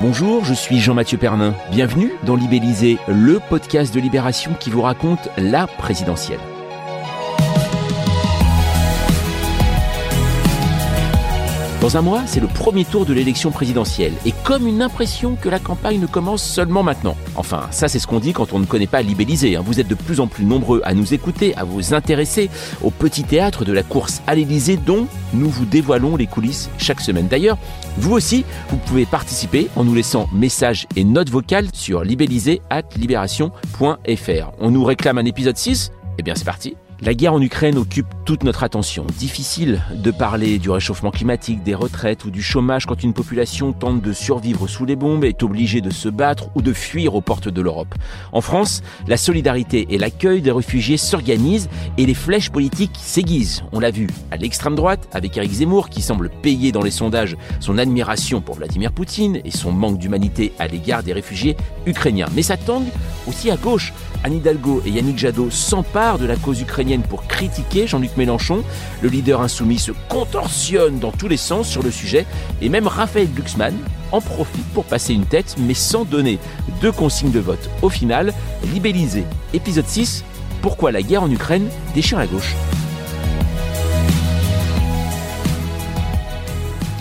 Bonjour, je suis Jean-Mathieu Pernin. Bienvenue dans Libellisé, le podcast de Libération qui vous raconte la présidentielle. Dans un mois, c'est le premier tour de l'élection présidentielle, et comme une impression que la campagne ne commence seulement maintenant. Enfin, ça c'est ce qu'on dit quand on ne connaît pas Libellisé. hein. Vous êtes de plus en plus nombreux à nous écouter, à vous intéresser au petit théâtre de la course à l'Élysée dont nous vous dévoilons les coulisses chaque semaine. D'ailleurs, vous aussi, vous pouvez participer en nous laissant messages et notes vocales sur libellisé@libération.fr. On nous réclame un épisode 6 Eh bien c'est parti la guerre en Ukraine occupe toute notre attention. Difficile de parler du réchauffement climatique, des retraites ou du chômage quand une population tente de survivre sous les bombes, est obligée de se battre ou de fuir aux portes de l'Europe. En France, la solidarité et l'accueil des réfugiés s'organisent et les flèches politiques s'aiguisent. On l'a vu à l'extrême droite avec Éric Zemmour qui semble payer dans les sondages son admiration pour Vladimir Poutine et son manque d'humanité à l'égard des réfugiés ukrainiens. Mais ça tangue aussi à gauche. Anne Hidalgo et Yannick Jadot s'emparent de la cause ukrainienne pour critiquer Jean-Luc Mélenchon. Le leader insoumis se contorsionne dans tous les sens sur le sujet et même Raphaël Glucksmann en profite pour passer une tête mais sans donner de consigne de vote. Au final, libellisé. Épisode 6, pourquoi la guerre en Ukraine déchire la gauche.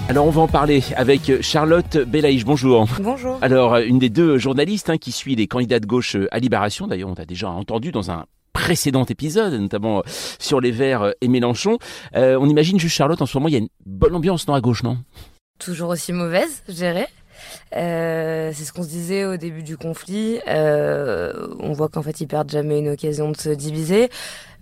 Alors on va en parler avec Charlotte Belaïch. Bonjour. Bonjour. Alors, une des deux journalistes hein, qui suit les candidats de gauche à Libération, d'ailleurs on t'a déjà entendu dans un précédent épisode, notamment euh, sur les Verts euh, et Mélenchon. Euh, on imagine juste Charlotte, en ce moment il y a une bonne ambiance non à gauche, non? Toujours aussi mauvaise, je dirais. Euh, c'est ce qu'on se disait au début du conflit. On voit qu'en fait, ils perdent jamais une occasion de se diviser.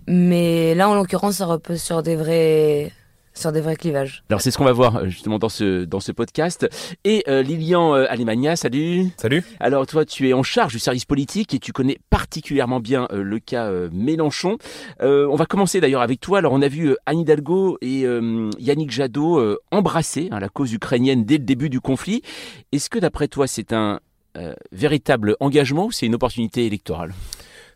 Mais là, en l'occurrence, ça repose sur des vrais, sur des vrais clivages. Alors c'est ce qu'on va voir euh, justement dans ce, dans ce podcast. Et euh, Lilian euh, Alemagna, salut Salut. Alors toi, tu es en charge du service politique et tu connais particulièrement bien euh, le cas euh, Mélenchon. Euh, on va commencer d'ailleurs avec toi. Alors on a vu euh, Anne Hidalgo et euh, Yannick Jadot euh, embrasser hein, la cause ukrainienne dès le début du conflit. Est-ce que d'après toi, c'est un euh, véritable engagement ou c'est une opportunité électorale?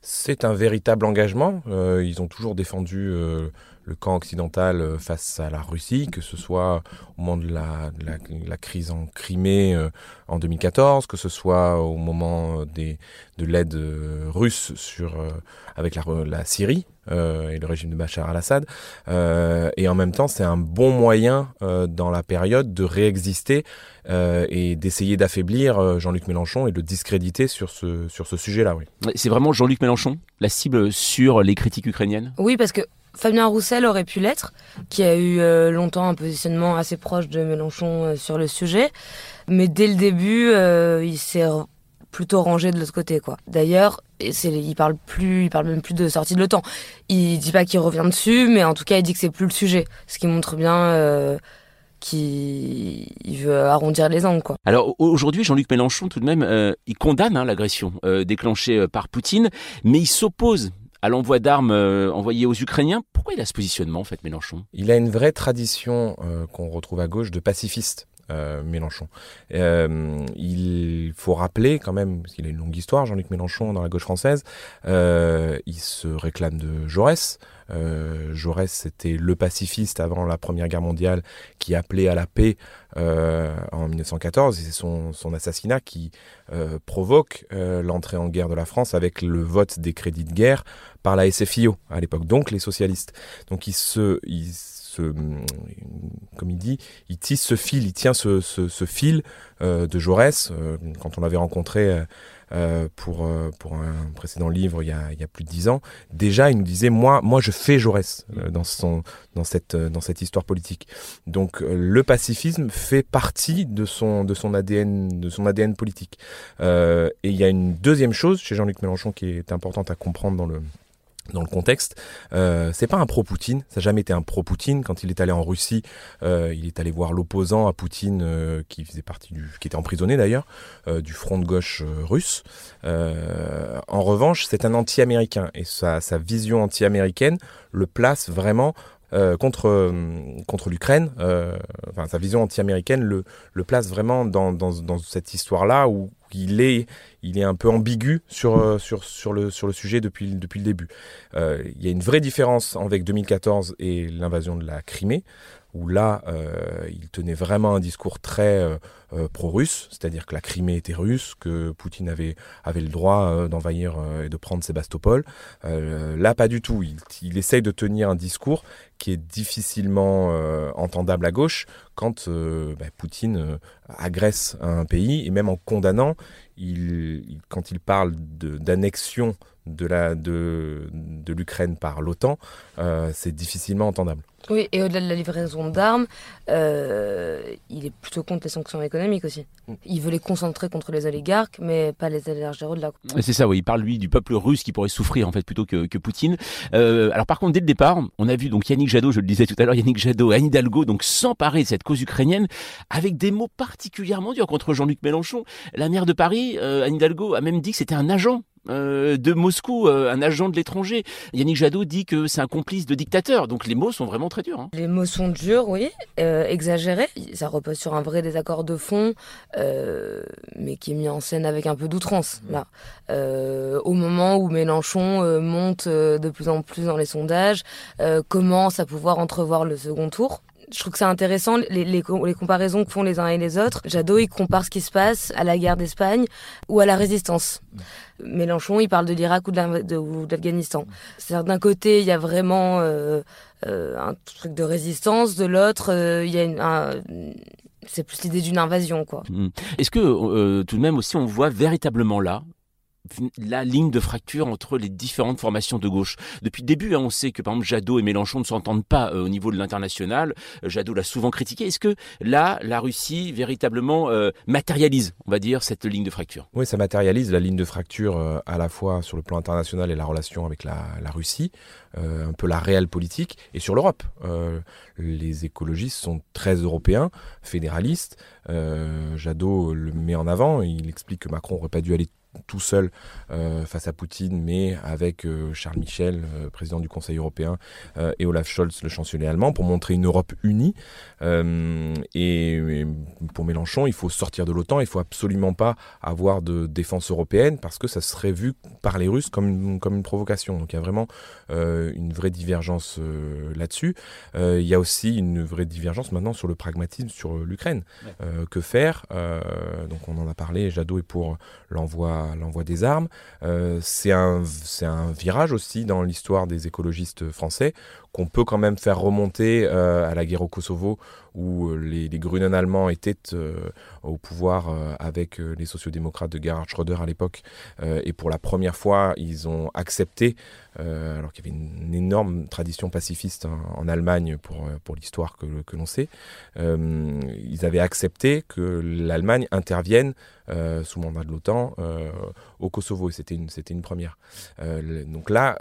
C'est un véritable engagement. Euh, ils ont toujours défendu euh, le camp occidental euh, face à la Russie, que ce soit au moment de la, de la, de la crise en Crimée euh, en 2014, que ce soit au moment euh, des, de l'aide euh, russe sur, euh, avec la, la Syrie euh, et le régime de Bachar al-Assad. Euh, et en même temps, c'est un bon moyen euh, dans la période de réexister euh, et d'essayer d'affaiblir Jean-Luc Mélenchon et de le discréditer sur ce, sur ce sujet-là. Oui. C'est vraiment Jean-Luc Mélenchon, la cible sur les critiques ukrainiennes? Oui, parce que Fabien Roussel aurait pu l'être, qui a eu euh, longtemps un positionnement assez proche de Mélenchon euh, sur le sujet. Mais dès le début, euh, il s'est plutôt rangé de l'autre côté, quoi. D'ailleurs, il parle plus, il parle même plus de sortie de l'OTAN. Il dit pas qu'il revient dessus, mais en tout cas, il dit que c'est plus le sujet. Ce qui montre bien qu'il il veut arrondir les angles, quoi. Alors au- aujourd'hui, Jean-Luc Mélenchon, tout de même, il condamne hein, l'agression déclenchée par Poutine, mais il s'oppose à l'envoi d'armes euh, envoyées aux Ukrainiens. Pourquoi il a ce positionnement, en fait, Mélenchon? Il a une vraie tradition euh, qu'on retrouve à gauche de pacifiste. Euh, Mélenchon. Euh, il faut rappeler quand même, parce qu'il a une longue histoire, Jean-Luc Mélenchon dans la gauche française, euh, il se réclame de Jaurès. Jaurès, c'était le pacifiste avant la Première Guerre mondiale qui appelait à la paix en 1914. Et c'est son, assassinat qui provoque l'entrée en guerre de la France avec le vote des crédits de guerre par la SFIO à l'époque, donc les socialistes. Donc il se, se, comme il dit, il tisse ce fil, il tient ce, fil euh, de Jaurès. Euh, quand on l'avait rencontré euh, pour, pour un précédent livre il y, a, il y a plus de dix ans, déjà il nous disait moi, moi je fais Jaurès dans, son, dans, cette, dans cette histoire politique. Donc le pacifisme fait partie de son, de son, ADN, de son ADN politique. Et il y a une deuxième chose chez Jean-Luc Mélenchon qui est importante à comprendre dans le, dans le contexte. Euh, c'est pas un pro-Poutine, ça n'a jamais été un pro-Poutine. Quand il est allé en Russie, euh, il est allé voir l'opposant à Poutine, euh, qui faisait partie du, qui était emprisonné d'ailleurs, euh, du front de gauche russe. En revanche, c'est un anti-américain et sa, sa vision anti-américaine le place vraiment euh, contre euh, contre l'Ukraine. euh, enfin, sa vision anti-américaine le, le place vraiment dans, dans, cette histoire-là où il est il est un peu ambigu sur sur sur le sur le sujet depuis depuis le début. Il y a une vraie différence avec 2014 et l'invasion de la Crimée où là euh, il tenait vraiment un discours très euh, euh, pro-russe, c'est-à-dire que la Crimée était russe, que Poutine avait avait le droit d'envahir et de prendre Sébastopol. Là, pas du tout. Il, essaye de tenir un discours qui est difficilement entendable à gauche quand bah, Poutine agresse un pays et même en condamnant, il, quand il parle d'annexion de la de, de l'Ukraine par l'OTAN, euh, c'est difficilement entendable. Oui, et au-delà de la livraison d'armes, euh, il est plutôt contre les sanctions économiques aussi. Il veut les concentrer contre les oligarques, mais pas les élargir au-delà. C'est ça, oui. Il parle lui du peuple russe qui pourrait souffrir en fait plutôt que, que Poutine. Euh, alors par contre, dès le départ, on a vu donc Yannick Jadot, je le disais tout à l'heure, Yannick Jadot, Anne Hidalgo, donc s'emparer de cette cause ukrainienne avec des mots particulièrement durs contre Jean-Luc Mélenchon. La maire de Paris, euh, Anne Hidalgo, a même dit que c'était un agent. Euh, de Moscou, euh, un agent de l'étranger. Yannick Jadot dit que c'est un complice de dictateur. Donc les mots sont vraiment très durs. hein. Les mots sont durs, oui, euh, exagérés. Ça repose sur un vrai désaccord de fond, mais qui est mis en scène avec un peu d'outrance, là. Euh, au moment où Mélenchon monte de plus en plus dans les sondages, commence à pouvoir entrevoir le second tour? Je trouve que c'est intéressant les, les, co- les comparaisons que font les uns et les autres. Jadot, il compare ce qui se passe à la guerre d'Espagne ou à la résistance. Mélenchon, il parle de l'Irak ou de l'Afghanistan. C'est-à-dire d'un côté, il y a vraiment euh, euh, un truc de résistance, de l'autre, euh, il y a une, un- c'est plus l'idée d'une invasion, quoi. Mm. Est-ce que tout de même aussi on voit véritablement là la ligne de fracture entre les différentes formations de gauche. Depuis le début, hein, on sait que par exemple Jadot et Mélenchon ne s'entendent pas euh, au niveau de l'international. Euh, Jadot l'a souvent critiqué. Est-ce que là, la Russie véritablement euh, matérialise, on va dire, cette ligne de fracture? Oui, ça matérialise la ligne de fracture à la fois sur le plan international et la relation avec la, la Russie, un peu la réelle politique, et sur l'Europe. Les écologistes sont très européens, fédéralistes. Jadot le met en avant, il explique que Macron n'aurait pas dû aller tout seul euh, face à Poutine, mais avec euh, Charles Michel, euh, président du Conseil européen, et Olaf Scholz, le chancelier allemand, pour montrer une Europe unie. Et, et pour Mélenchon, il faut sortir de l'OTAN, il faut absolument pas avoir de défense européenne parce que ça serait vu par les Russes comme une, comme une provocation. Donc il y a vraiment une vraie divergence là-dessus. Il y a aussi une vraie divergence maintenant sur le pragmatisme sur l'Ukraine. Que faire? Donc on en a parlé. Jadot est pour l'envoi l'envoi des armes. Euh, c'est un c'est un virage aussi dans l'histoire des écologistes français qu'on peut quand même faire remonter euh, à la guerre au Kosovo où euh, les, les Grünen allemands étaient euh, au pouvoir euh, avec euh, les sociodémocrates de Gerhard Schröder à l'époque. Euh, et pour la première fois, ils ont accepté, alors qu'il y avait une, énorme tradition pacifiste en, en Allemagne pour, pour l'histoire que, que l'on sait, ils avaient accepté que l'Allemagne intervienne sous mandat de l'OTAN au Kosovo. Et c'était une, c'était une première. Donc là,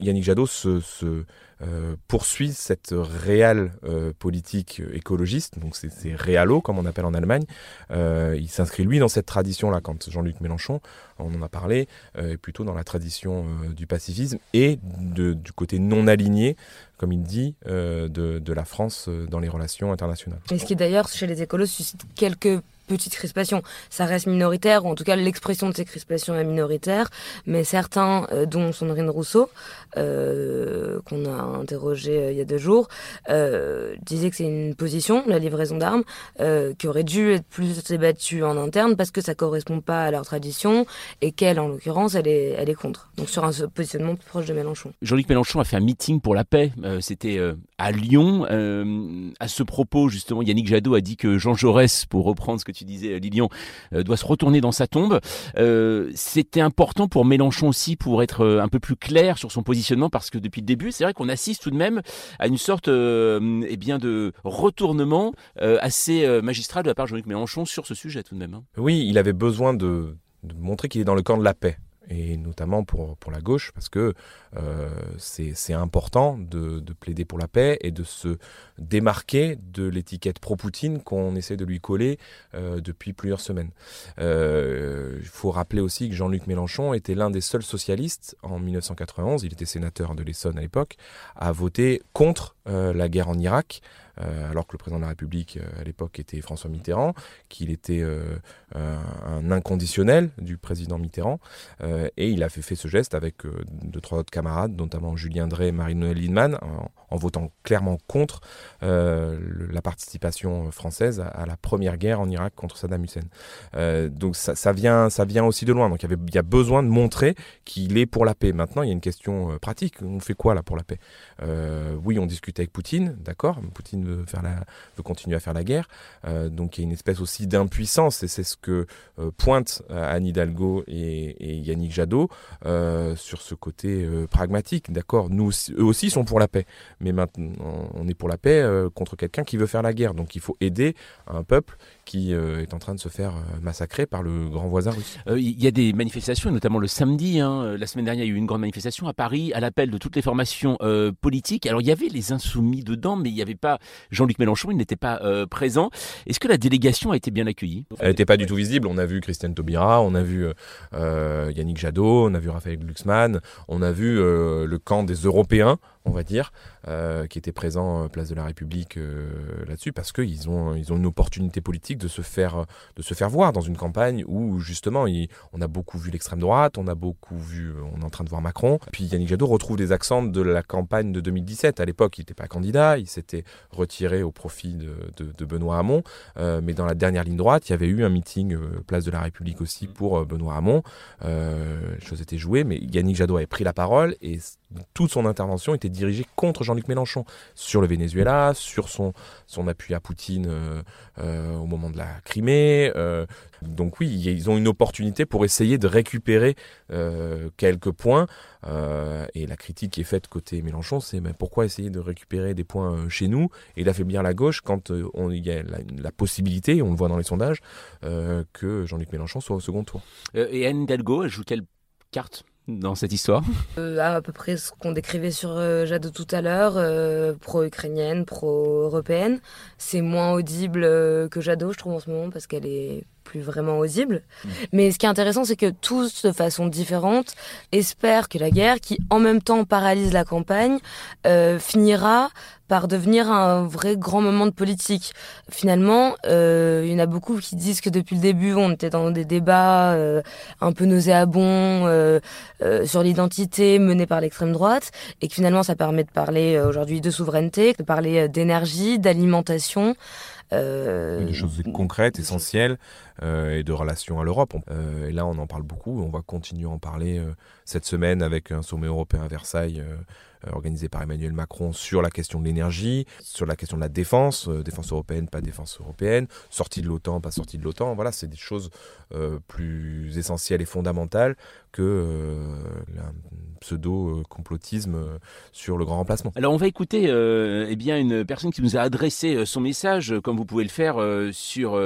Yannick Jadot se, se euh, poursuit cette réelle euh, politique écologiste, donc c'est réalo comme on appelle en Allemagne. Euh, il s'inscrit lui dans cette tradition-là. Quand Jean-Luc Mélenchon, on en a parlé, est plutôt dans la tradition du pacifisme et du côté non aligné, comme il dit, de, la France dans les relations internationales. Et ce qui d'ailleurs, chez les écolos, suscite quelques petites crispations. Ça reste minoritaire, ou en tout cas l'expression de ces crispations est minoritaire, mais certains, euh, dont Sandrine Rousseau, euh, qu'on a interrogé euh, il y a deux jours, disaient que c'est une position, la livraison d'armes, qui aurait dû être plus débattue en interne parce que ça correspond pas à leur tradition et qu'elle, en l'occurrence, elle est, elle est contre. Donc sur un positionnement plus proche de Mélenchon. Jean-Luc Mélenchon a fait un meeting pour la paix. C'était à Lyon. À ce propos, justement, Yannick Jadot a dit que Jean Jaurès, pour reprendre ce que tu disais, Lilian, euh, doit se retourner dans sa tombe. Euh, C'était important pour Mélenchon aussi pour être euh, un peu plus clair sur son positionnement parce que depuis le début, c'est vrai qu'on assiste tout de même à une sorte euh, eh bien de retournement euh, assez euh, magistral de la part de Jean-Luc Mélenchon sur ce sujet tout de même. hein. Oui, il avait besoin de montrer qu'il est dans le camp de la paix. Et notamment pour, pour la gauche, parce que euh, c'est important de, de, plaider pour la paix et de se démarquer de l'étiquette pro-Poutine qu'on essaie de lui coller euh, depuis plusieurs semaines. Euh, il faut rappeler aussi que Jean-Luc Mélenchon était l'un des seuls socialistes en 1991, il était sénateur de l'Essonne à l'époque, à voter contre la guerre en Irak. Euh, alors que le président de la République euh, à l'époque était François Mitterrand, qu'il était euh, un inconditionnel du président Mitterrand, et il a fait, fait ce geste avec deux trois autres camarades, notamment Julien Drey et Marie-Noël Lindemann, en, votant clairement contre la participation française à, la première guerre en Irak contre Saddam Hussein. donc ça, vient, ça vient aussi de loin. Donc il y, a besoin de montrer qu'il est pour la paix. Maintenant, il y a une question pratique. On fait quoi là pour la paix? Oui, on discute avec Poutine, d'accord. Veut, faire la, veut continuer à faire la guerre. Euh, donc il y a une espèce aussi d'impuissance, et c'est ce que euh, pointe euh, Anne Hidalgo et, Yannick Jadot sur ce côté pragmatique. D'accord, nous, eux aussi sont pour la paix, mais maintenant on est pour la paix contre quelqu'un qui veut faire la guerre. Donc il faut aider un peuple qui est en train de se faire massacrer par le grand voisin russe. Il y a des manifestations, notamment le samedi. Hein, la semaine dernière, il y a eu une grande manifestation à Paris à l'appel de toutes les formations politiques. Alors il y avait les insoumis dedans, mais il n'y avait pas Jean-Luc Mélenchon, il n'était pas euh, présent. Est-ce que la délégation a été bien accueillie? Elle n'était pas du tout visible. On a vu Christiane Taubira, on a vu euh, Yannick Jadot, on a vu Raphaël Glucksmann, on a vu euh, le camp des Européens on va dire, euh, qui était présent place de la République euh, là-dessus, parce qu'ils ont, ils ont une opportunité politique de se faire, de se faire voir dans une campagne où justement, on a beaucoup vu l'extrême droite, on a beaucoup vu, on est en train de voir Macron. Puis Yannick Jadot retrouve des accents de la campagne de 2017. À l'époque, il n'était pas candidat, il s'était retiré au profit de, Benoît Hamon, euh, mais dans la dernière ligne droite, il y avait eu un meeting place de la République aussi pour Benoît Hamon. les choses étaient jouées, mais Yannick Jadot avait pris la parole et toute son intervention était dirigée contre Jean-Luc Mélenchon sur le Venezuela, sur son, son appui à Poutine euh, euh, au moment de la Crimée. Euh, donc oui, ils ont une opportunité pour essayer de récupérer quelques points. et la critique qui est faite côté Mélenchon, c'est mais pourquoi essayer de récupérer des points chez nous? Et d'affaiblir la gauche quand il y a la, possibilité, on le voit dans les sondages, que Jean-Luc Mélenchon soit au second tour. et Anne Hidalgo, elle joue quelle carte? Dans cette histoire euh, À peu près ce qu'on décrivait sur euh, tout à l'heure, euh, pro-ukrainienne, pro-européenne. C'est moins audible que Jadot, je trouve, en ce moment, parce qu'elle est plus vraiment audible. Mm. Mais ce qui est intéressant, c'est que tous, de façon différente, espèrent que la guerre, qui en même temps paralyse la campagne, euh, finira par devenir un vrai grand moment de politique. Finalement, euh, il y en a beaucoup qui disent que depuis le début, on était dans des débats euh, un peu nauséabonds euh, sur l'identité menée par l'extrême droite, et que finalement, ça permet de parler aujourd'hui de souveraineté, de parler d'énergie, d'alimentation. Des choses concrètes, essentielles, et de relations à l'Europe. Euh, et là, on en parle beaucoup. On va continuer à en parler cette semaine avec un sommet européen à Versailles organisé par Emmanuel Macron sur la question de l'énergie, sur la question de la défense, défense européenne, pas défense européenne, sortie de l'OTAN, pas sortie de l'OTAN. Voilà, c'est des choses plus essentielles et fondamentales que pseudo-complotisme euh, sur le grand remplacement. Alors on va écouter euh, eh bien, une personne qui nous a adressé euh, son message, comme vous pouvez le faire sur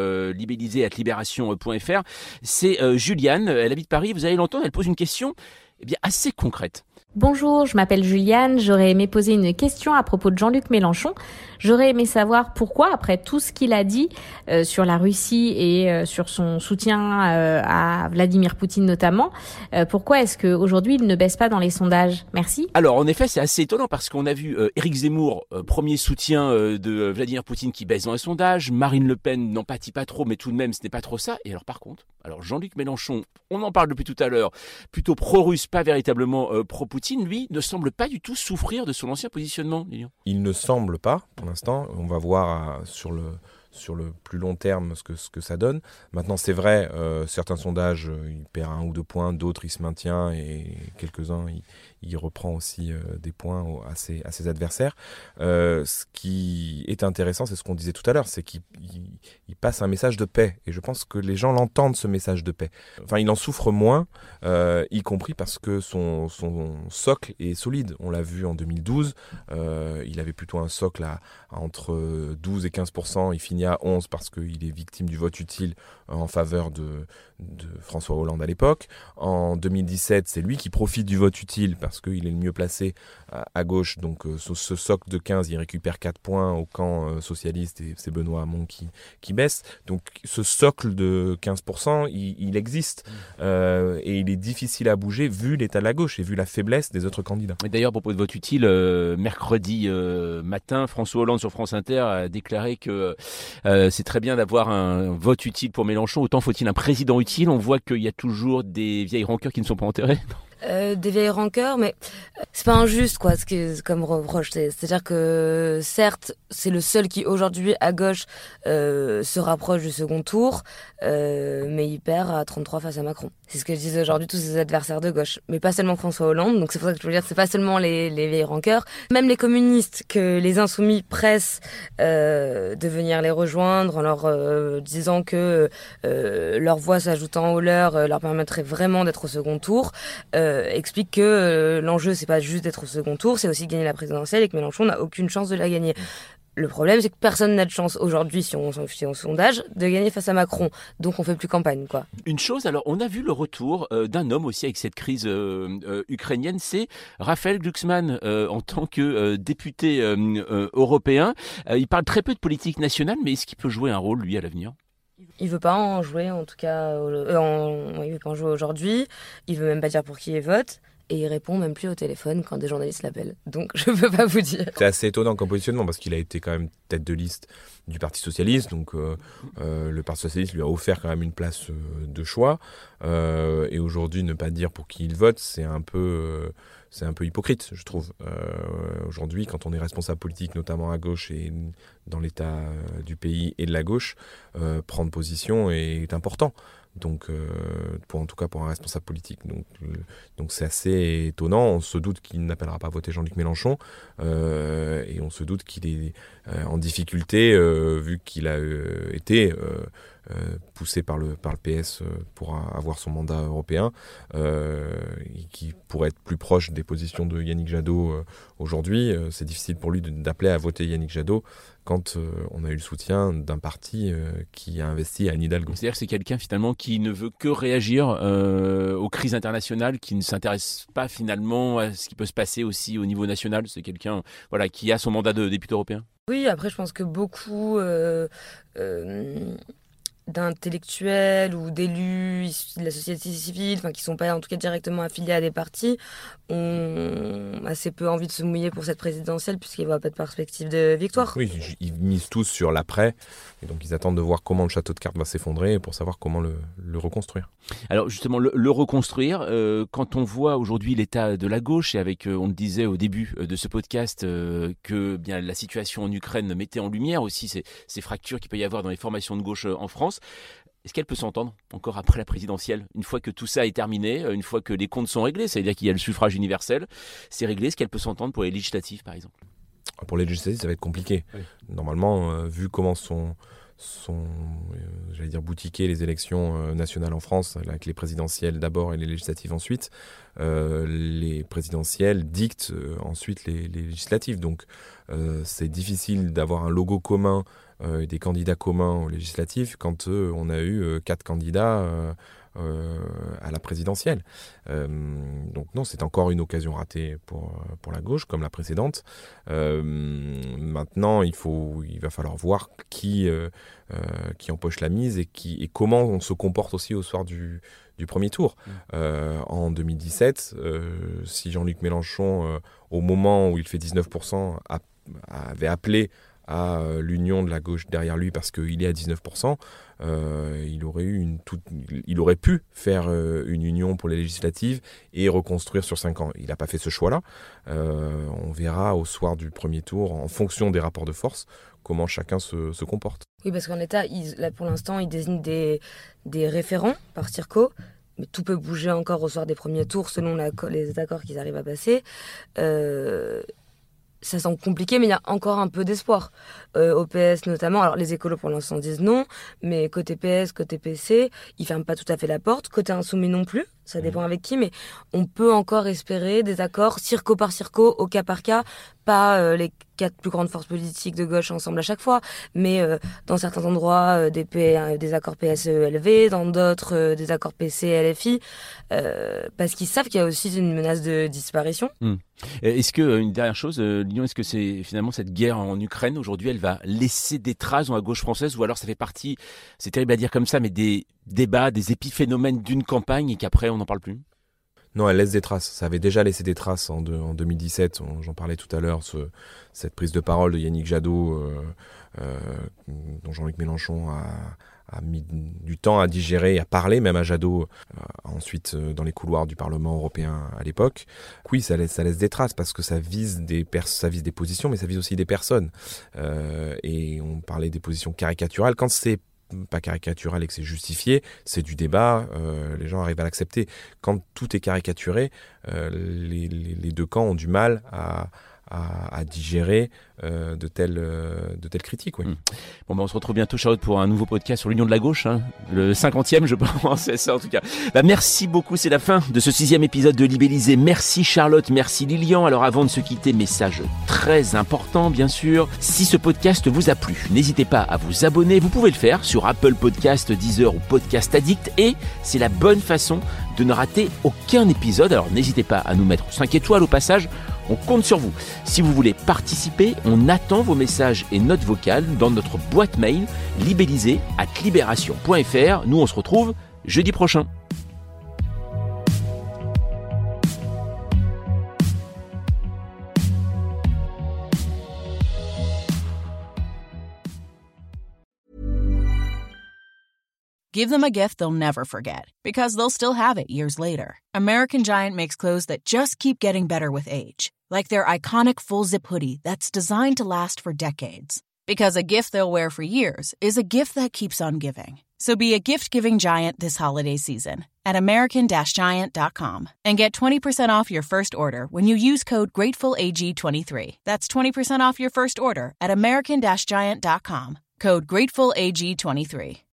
libéralisé.libération.fr. C'est Juliane, elle habite Paris, vous allez l'entendre, elle pose une question eh assez concrète. Bonjour, je m'appelle Juliane. J'aurais aimé poser une question à propos de Jean-Luc Mélenchon. J'aurais aimé savoir pourquoi, après tout ce qu'il a dit euh, sur la Russie et euh, sur son soutien euh, à Vladimir Poutine notamment, pourquoi est-ce qu'aujourd'hui il ne baisse pas dans les sondages? Merci. Alors en effet, c'est assez étonnant parce qu'on a vu Éric Zemmour, premier soutien de Vladimir Poutine qui baisse dans les sondages, Marine Le Pen n'en pâtit pas trop, mais tout de même ce n'est pas trop ça. Et alors par contre, alors Jean-Luc Mélenchon, on en parle depuis tout à l'heure, plutôt pro-russe, pas véritablement pro-Poutine, lui, ne semble pas du tout souffrir de son ancien positionnement. Il ne semble pas, pour l'instant. On va voir euh, sur le sur le plus long terme ce que, ce que ça donne. Maintenant, c'est vrai, euh, certains sondages, euh, il perd un ou deux points, d'autres, il se maintient, et quelques-uns, il, il, reprend aussi euh, des points à ses, adversaires. ce qui est intéressant, c'est ce qu'on disait tout à l'heure, c'est qu'il il, passe un message de paix, et je pense que les gens l'entendent, ce message de paix. Enfin, il en souffre moins, y compris parce que son, socle est solide. On l'a vu en 2012, il avait plutôt un socle à, entre 12 et 15%, il finit à 11% parce qu'il est victime du vote utile en faveur de François Hollande à l'époque. En 2017, c'est lui qui profite du vote utile parce qu'il est le mieux placé à, gauche. Donc euh, ce, socle de 15, il récupère 4 points au camp euh, socialiste et c'est Benoît Hamon qui, baisse. Donc ce socle de 15%, il, existe euh, et il est difficile à bouger vu l'état de la gauche et vu la faiblesse des autres candidats. D'ailleurs, à propos de vote utile, mercredi matin, François Hollande sur France Inter a déclaré que c'est très bien d'avoir un vote utile pour Mélenchon, autant faut-il un président utile? On voit qu'il y a toujours des vieilles rancœurs qui ne sont pas enterrées. Euh, des vieilles rancœurs, mais c'est pas injuste quoi, ce que comme reproche. C'est-à-dire que certes, c'est le seul qui aujourd'hui à gauche euh, se rapproche du second tour, euh, mais il perd à 33 face à Macron. C'est ce que disent aujourd'hui tous ses adversaires de gauche, mais pas seulement François Hollande. Donc c'est pour ça que je veux dire, c'est pas seulement les, les vieilles rancœurs, même les communistes que les insoumis pressent euh, de venir les rejoindre en leur euh, disant que euh, leur voix s'ajoutant aux leurs leur permettrait vraiment d'être au second tour. Euh, explique que euh, l'enjeu c'est pas juste d'être au second tour, c'est aussi de gagner la présidentielle et que Mélenchon n'a aucune chance de la gagner. Le problème, c'est que personne n'a de chance aujourd'hui, si on s'en fiche au sondage, de gagner face à Macron. Donc on fait plus campagne, quoi. Une chose, alors on a vu le retour euh, d'un homme aussi avec cette crise ukrainienne, c'est Raphaël Glucksmann en tant que député européen. il parle très peu de politique nationale, mais est-ce qu'il peut jouer un rôle lui à l'avenir? Il veut pas en jouer, en tout cas, euh, il veut pas en jouer aujourd'hui. Il veut même pas dire pour qui il vote. Et il répond même plus au téléphone quand des journalistes l'appellent. Donc je peux pas vous dire. C'est assez étonnant comme positionnement parce qu'il a été quand même tête de liste du Parti Socialiste. Donc euh, euh, le Parti Socialiste lui a offert quand même une place de choix. et aujourd'hui, ne pas dire pour qui il vote, c'est un peu c'est un peu hypocrite, je trouve. Euh, aujourd'hui, quand on est responsable politique, notamment à gauche et dans l'état euh, du pays et de la gauche, euh, prendre position est important. Donc, pour, en tout cas pour un responsable politique. Donc, donc c'est assez étonnant. On se doute qu'il n'appellera pas voter Jean-Luc Mélenchon, et on se doute qu'il est en difficulté vu qu'il a été euh, poussé par le, par le PS euh, pour avoir son mandat européen, euh, qui pourrait être plus proche des positions de Yannick Jadot aujourd'hui. c'est difficile pour lui d'appeler à voter Yannick Jadot quand on a eu le soutien d'un parti qui a investi à Anne Hidalgo. C'est-à-dire que c'est quelqu'un finalement qui ne veut que réagir aux crises internationales, qui ne s'intéresse pas finalement à ce qui peut se passer aussi au niveau national. C'est quelqu'un voilà, qui a son mandat de député européen. Oui, après je pense que beaucoup d'intellectuels ou d'élus issus de la société civile, enfin qui sont pas en tout cas directement affiliés à des partis, ont assez peu envie de se mouiller pour cette présidentielle puisqu'ils voient pas de perspective de victoire. Oui, ils misent tous sur l'après et donc ils attendent de voir comment le château de cartes va s'effondrer pour savoir comment le, reconstruire. Alors justement, le, reconstruire, euh, quand on voit aujourd'hui l'état de la gauche et avec, euh, on le disait au début euh, de ce podcast, que bien la situation en Ukraine mettait en lumière aussi ces, ces fractures qu'il peut y avoir dans les formations de gauche en France. Est-ce qu'elle peut s'entendre encore après la présidentielle? Une fois que tout ça est terminé, une fois que les comptes sont réglés, c'est-à-dire qu'il y a le suffrage universel, c'est réglé, est-ce qu'elle peut s'entendre pour les législatives par exemple? Pour les législatives, ça va être compliqué. Normalement, euh, vu comment sont, sont euh, j'allais dire, boutiquées les élections euh, nationales en France, avec les présidentielles d'abord et les législatives ensuite, les présidentielles dictent ensuite les, les, législatives. Donc c'est difficile d'avoir un logo commun euh, des candidats communs aux législatives quand euh, on a eu euh, quatre candidats à la présidentielle. donc non, c'est encore une occasion ratée pour, pour la gauche, comme la précédente. maintenant, il, faut, il va falloir voir qui, qui empoche la mise et, qui, et comment on se comporte aussi au soir du, du premier tour. Mmh. en 2017, si Jean-Luc Mélenchon, au moment où il fait 19%, avait appelé à euh, l'union de la gauche derrière lui parce qu'il est à 19%, euh, il, aurait eu une il aurait pu faire euh, une union pour les législatives et reconstruire sur 5 ans. Il n'a pas fait ce choix-là. on verra au soir du premier tour, en fonction des rapports de force, comment chacun se, comporte. Oui, parce qu'en État, là, pour l'instant, il désigne des, référents par Circo mais tout peut bouger encore au soir des premiers tours selon les accords qu'ils arrivent à passer. Ça semble compliqué, mais il y a encore un peu d'espoir. Euh, au PS notamment, alors les écolos pour l'instant disent non, mais côté PS, côté PC, ils ferment pas tout à fait la porte. Côté insoumis non plus, ça dépend avec qui, mais on peut encore espérer des accords circo par circo, au cas par cas, pas euh, les quatre plus grandes forces politiques de gauche ensemble à chaque fois, mais euh, dans certains endroits euh, des, des accords PSE-LV, dans d'autres des accords PC-LFI, parce qu'ils savent qu'il y a aussi une menace de disparition. Hmm. Est-ce que, une dernière chose, Lyon, est-ce que c'est finalement cette guerre en Ukraine aujourd'hui, elle va laisser des traces dans la gauche française, ou alors ça fait partie, c'est terrible à dire comme ça, mais des débats, des épiphénomènes d'une campagne et qu'après on n'en parle plus? Non, elle laisse des traces. Ça avait déjà laissé des traces en, en 2017. J'en parlais tout à l'heure, ce, cette prise de parole de Yannick Jadot, euh, euh, dont Jean-Luc Mélenchon a, mis du temps à digérer, à parler, même à Jadot, euh, ensuite dans les couloirs du Parlement européen à l'époque. Oui, ça laisse, des traces parce que ça vise des, ça vise des positions, mais ça vise aussi des personnes. Et on parlait des positions caricaturales. Quand c'est pas caricatural et que c'est justifié, c'est du débat, euh, les gens arrivent à l'accepter. Quand tout est caricaturé, euh, les, les, deux camps ont du mal à, à, digérer euh, de, telles, euh, de telles critiques. Oui. Hmm. Bon, ben on se retrouve bientôt, Charlotte, pour un nouveau podcast sur l'Union de la gauche, hein. le 50e, je pense, c'est ça en tout cas. Bah, merci beaucoup, c'est la fin de ce sixième épisode de Libellisé. Merci Charlotte, merci Lilian. Alors avant de se quitter, message très important, bien sûr. Si ce podcast vous a plu, n'hésitez pas à vous abonner. Vous pouvez le faire sur Apple Podcast, Deezer ou Podcast Addict, et c'est la bonne façon de ne rater aucun épisode. Alors n'hésitez pas à nous mettre 5 étoiles au passage. On compte sur vous. Si vous voulez participer, on attend vos messages et notes vocales dans notre boîte mail libellisée at libération.fr. Nous, on se retrouve jeudi prochain. Give them a gift they'll never forget because they'll still have it years later. American Giant makes clothes that just keep getting better with age like their iconic full zip hoodie that's designed to last for decades. Because a gift they'll wear for years is a gift that keeps on giving. So be a gift giving giant this holiday season at American Giant.com and get 20% off your first order when you use code GratefulAG23. That's 20% off your first order at American Giant.com. Code GratefulAG23.